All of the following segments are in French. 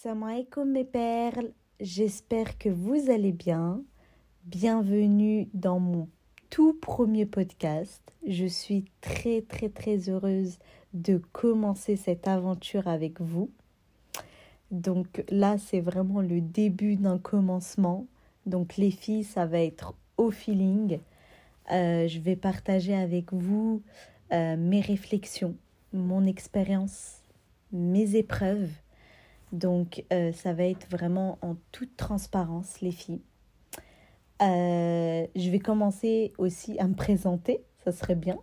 Salam alaikum mes perles, j'espère que vous allez bien. Bienvenue dans mon tout premier podcast. Je suis très très très heureuse de commencer cette aventure avec vous. Donc là, c'est vraiment le début d'un commencement. Donc les filles, ça va être au feeling. Euh, je vais partager avec vous euh, mes réflexions, mon expérience, mes épreuves donc, euh, ça va être vraiment en toute transparence, les filles. Euh, je vais commencer aussi à me présenter, ça serait bien.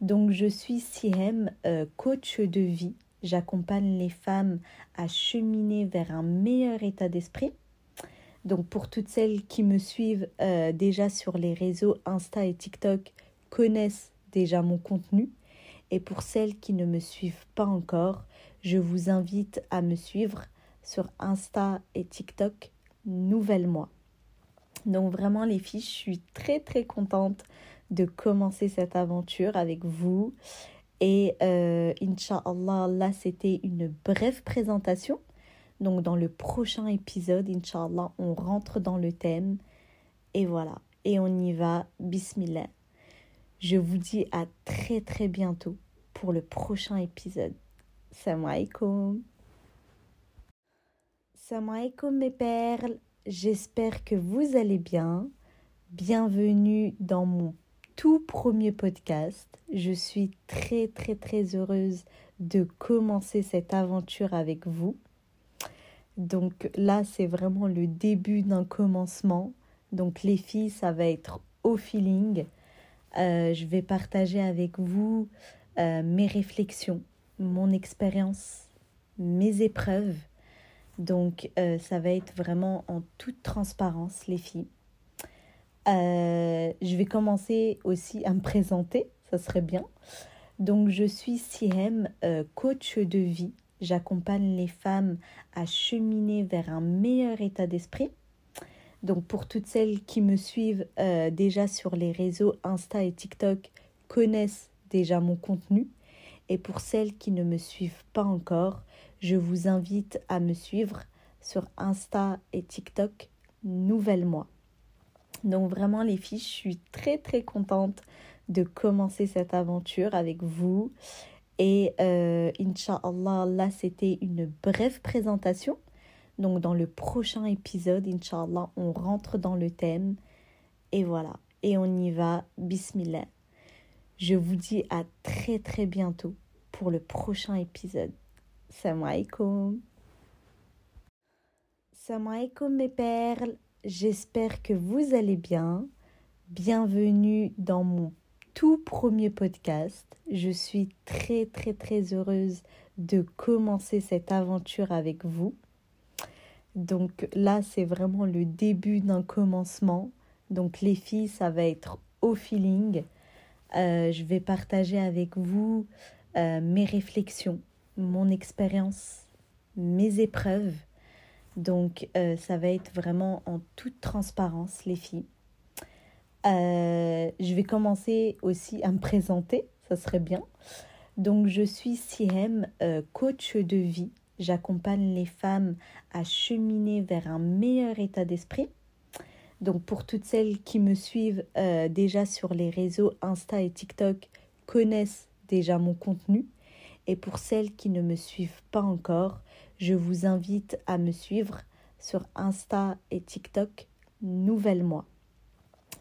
Donc, je suis Siem, euh, coach de vie. J'accompagne les femmes à cheminer vers un meilleur état d'esprit. Donc, pour toutes celles qui me suivent déjà sur les réseaux Insta et TikTok, connaissent déjà mon contenu. Et pour celles qui ne me suivent pas encore, je vous invite à me suivre sur Insta et TikTok Nouvelle Moi. Donc vraiment les filles, je suis très très contente de commencer cette aventure avec vous. Et euh, Inch'Allah, là c'était une brève présentation. Donc dans le prochain épisode, Inch'Allah, on rentre dans le thème. Et voilà, et on y va. Bismillah. Je vous dis à très très bientôt pour le prochain épisode. Salam alaikum. Salam alaikum mes perles, j'espère que vous allez bien. Bienvenue dans mon tout premier podcast. Je suis très très très heureuse de commencer cette aventure avec vous. Donc là, c'est vraiment le début d'un commencement. Donc les filles, ça va être au feeling. Euh, je vais partager avec vous euh, mes réflexions, mon expérience, mes épreuves. Donc euh, ça va être vraiment en toute transparence, les filles. Euh, je vais commencer aussi à me présenter, ça serait bien. Donc je suis Siem, euh, coach de vie. J'accompagne les femmes à cheminer vers un meilleur état d'esprit. Donc pour toutes celles qui me suivent déjà sur les réseaux Insta et TikTok, connaissent déjà mon contenu. Et pour celles qui ne me suivent pas encore, je vous invite à me suivre sur Insta et TikTok Nouvelle Moi. Donc vraiment les filles, je suis très très contente de commencer cette aventure avec vous. Et euh, Inch'Allah, là c'était une brève présentation. Donc dans le prochain épisode, Inch'Allah, on rentre dans le thème. Et voilà, et on y va. Bismillah. Je vous dis à très très bientôt pour le prochain épisode. Salam alaikum. Mes perles, j'espère que vous allez bien. Bienvenue dans mon tout premier podcast. Je suis très très très heureuse de commencer cette aventure avec vous. Donc là, c'est vraiment le début d'un commencement. Donc les filles, ça va être au feeling. Euh, je vais partager avec vous euh, mes réflexions, mon expérience, mes épreuves. Donc euh, ça va être vraiment en toute transparence, les filles. je vais commencer aussi à me présenter, ça serait bien. Donc je suis Siem, coach de vie. J'accompagne les femmes à cheminer vers un meilleur état d'esprit. Donc pour toutes celles qui me suivent euh, déjà sur les réseaux Insta et TikTok, connaissent déjà mon contenu. Et pour celles qui ne me suivent pas encore, je vous invite à me suivre sur Insta et TikTok Nouvelle Moi.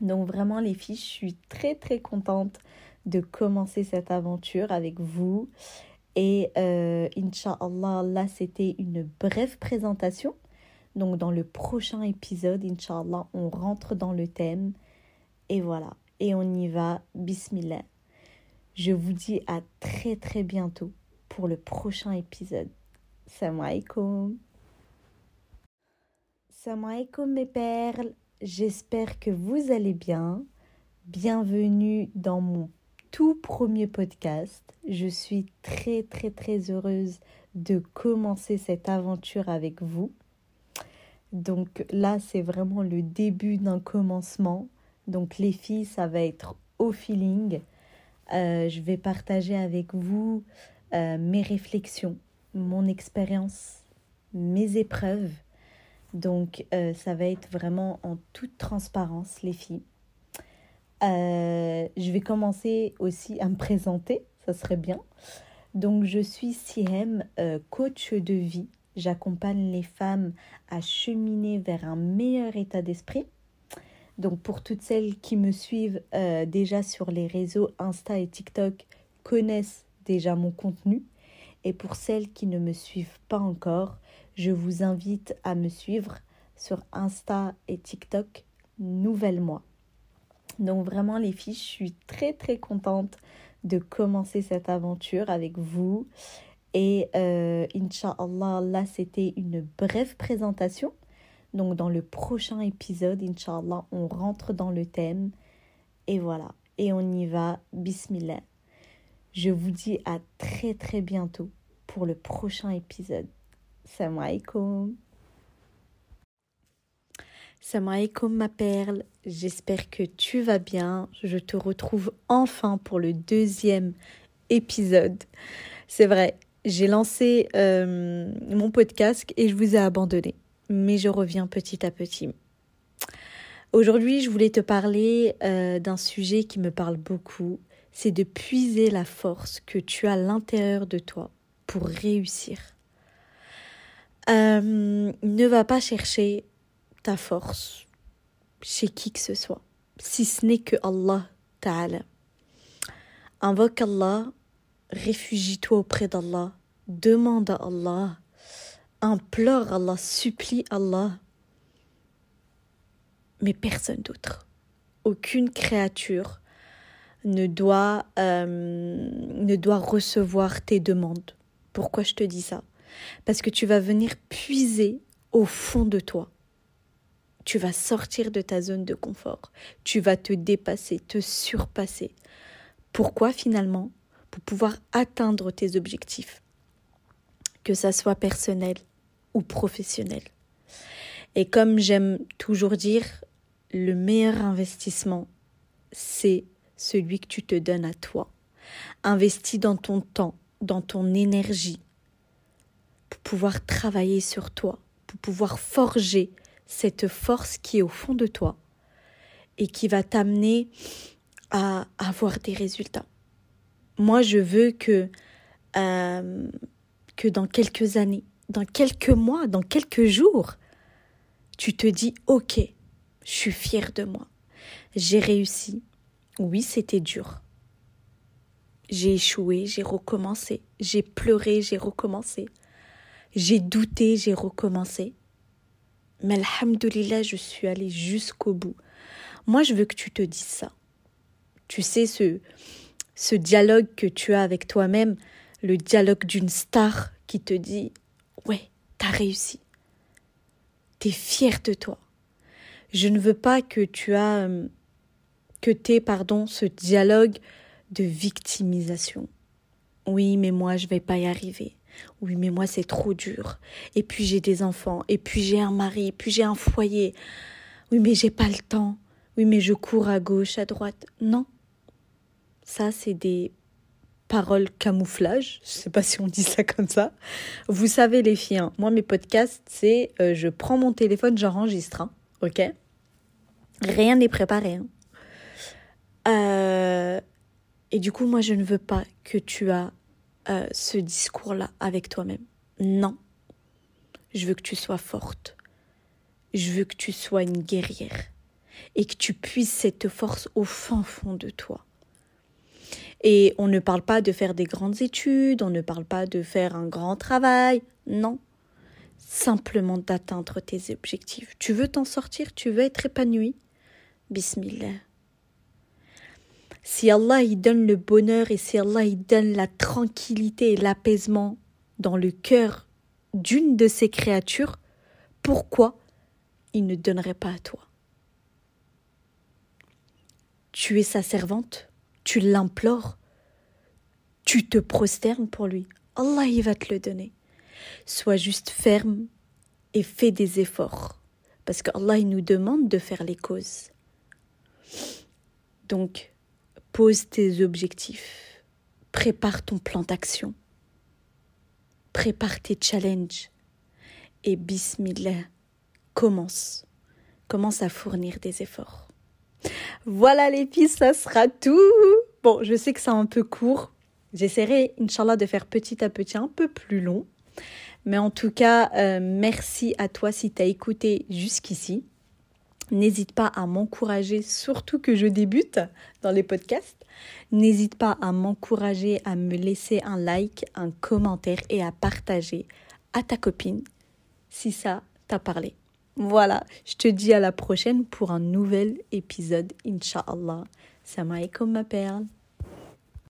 Donc vraiment les filles, je suis très très contente de commencer cette aventure avec vous. Et euh, Inch'Allah, là c'était une brève présentation donc dans le prochain épisode, Inch'Allah, on rentre dans le thème. Et voilà, et on y va. Bismillah. Je vous dis à très très bientôt pour le prochain épisode. Salam alaikum. Salam alaikum mes perles, j'espère que vous allez bien. Bienvenue dans mon tout premier podcast. Je suis très très très heureuse de commencer cette aventure avec vous. Donc là, c'est vraiment le début d'un commencement. Donc les filles, ça va être au feeling. Euh, je vais partager avec vous euh, mes réflexions, mon expérience, mes épreuves. Donc euh, ça va être vraiment en toute transparence les filles. Je vais commencer aussi à me présenter, ça serait bien. Donc je suis Sihem, euh, coach de vie. J'accompagne les femmes à cheminer vers un meilleur état d'esprit. Donc pour toutes celles qui me suivent déjà sur les réseaux Insta et TikTok, connaissent déjà mon contenu. Et pour celles qui ne me suivent pas encore, je vous invite à me suivre sur Insta et TikTok Nouvelle Moi. Donc vraiment les filles, je suis très très contente de commencer cette aventure avec vous. Et euh, Inch'Allah, là c'était une brève présentation. Donc dans le prochain épisode, Inch'Allah, on rentre dans le thème. Et voilà, et on y va. Bismillah. Je vous dis à très très bientôt pour le prochain épisode. Salam alaikum. Alaikum ma perle, j'espère que tu vas bien. Je te retrouve enfin pour le deuxième épisode. C'est vrai, j'ai lancé euh, mon podcast et je vous ai abandonné, mais je reviens petit à petit. Aujourd'hui, je voulais te parler euh, d'un sujet qui me parle beaucoup, c'est de puiser la force que tu as à l'intérieur de toi pour réussir. Euh, ne va pas chercher ta force chez qui que ce soit, si ce n'est que Allah Ta'ala. Invoque Allah, réfugie-toi auprès d'Allah, demande à Allah, implore Allah, supplie Allah, mais personne d'autre. Aucune créature ne doit, euh, ne doit recevoir tes demandes. Pourquoi je te dis ça? Parce que tu vas venir puiser au fond de toi. Tu vas sortir de ta zone de confort. Tu vas te dépasser, te surpasser. Pourquoi finalement? Pour pouvoir atteindre tes objectifs. Que ça soit personnel ou professionnel. Et comme j'aime toujours dire, le meilleur investissement, c'est celui que tu te donnes à toi. Investis dans ton temps, dans ton énergie, pour pouvoir travailler sur toi, pour pouvoir forger cette force qui est au fond de toi et qui va t'amener à avoir des résultats. Moi, je veux que, euh, que dans quelques années, dans quelques mois, dans quelques jours, tu te dis, OK, je suis fière de moi. J'ai réussi, oui, c'était dur. J'ai échoué, j'ai recommencé. J'ai pleuré, j'ai recommencé. J'ai douté, j'ai recommencé. Mais alhamdoulilah, je suis allée jusqu'au bout. Moi, je veux que tu te dises ça. Tu sais, ce, ce dialogue que tu as avec toi-même, le dialogue d'une star qui te dit Ouais, t'as réussi. T'es fier de toi. Je ne veux pas que tu as euh, que t'es, pardon, ce dialogue de victimisation. Oui, mais moi, je vais pas y arriver. Oui, mais moi, c'est trop dur. Et puis, j'ai des enfants. Et puis, j'ai un mari. Et puis, j'ai un foyer. Oui, mais j'ai pas le temps. Oui, mais je cours à gauche, à droite. Non. Ça, c'est des paroles camouflage. Je sais pas si on dit ça comme ça. Vous savez, les filles, hein, moi, mes podcasts, c'est euh, je prends mon téléphone, j'enregistre. Hein, ok? Rien n'est préparé. Hein. Euh, et du coup, moi, je ne veux pas que tu as euh, ce discours-là avec toi-même. Non. Je veux que tu sois forte. Je veux que tu sois une guerrière. Et que tu puisses cette force au fin fond de toi. Et on ne parle pas de faire des grandes études, on ne parle pas de faire un grand travail. Non. Simplement d'atteindre tes objectifs. Tu veux t'en sortir, tu veux être épanoui. Bismillah. Si Allah il donne le bonheur et si Allah il donne la tranquillité et l'apaisement dans le cœur d'une de ses créatures, pourquoi il ne donnerait pas à toi? Tu es sa servante, tu l'implores, tu te prosternes pour lui. Allah il va te le donner. Sois juste ferme et fais des efforts parce qu'Allah il nous demande de faire les causes. Donc, Pose tes objectifs. Prépare ton plan d'action. Prépare tes challenges. et bismillah, commence. Commence à fournir des efforts. Voilà les filles, ça sera tout. Bon, je sais que c'est un peu court. J'essaierai, Inch'Allah, de faire petit à petit un peu plus long. Mais en tout cas, euh, merci à toi si tu as écouté jusqu'ici. N'hésite pas à m'encourager, surtout que je débute dans les podcasts. N'hésite pas à m'encourager, à me laisser un like, un commentaire et à partager à ta copine si ça t'a parlé. Voilà, je te dis à la prochaine pour un nouvel épisode, Inch'Allah. Salam alaikum ma perle.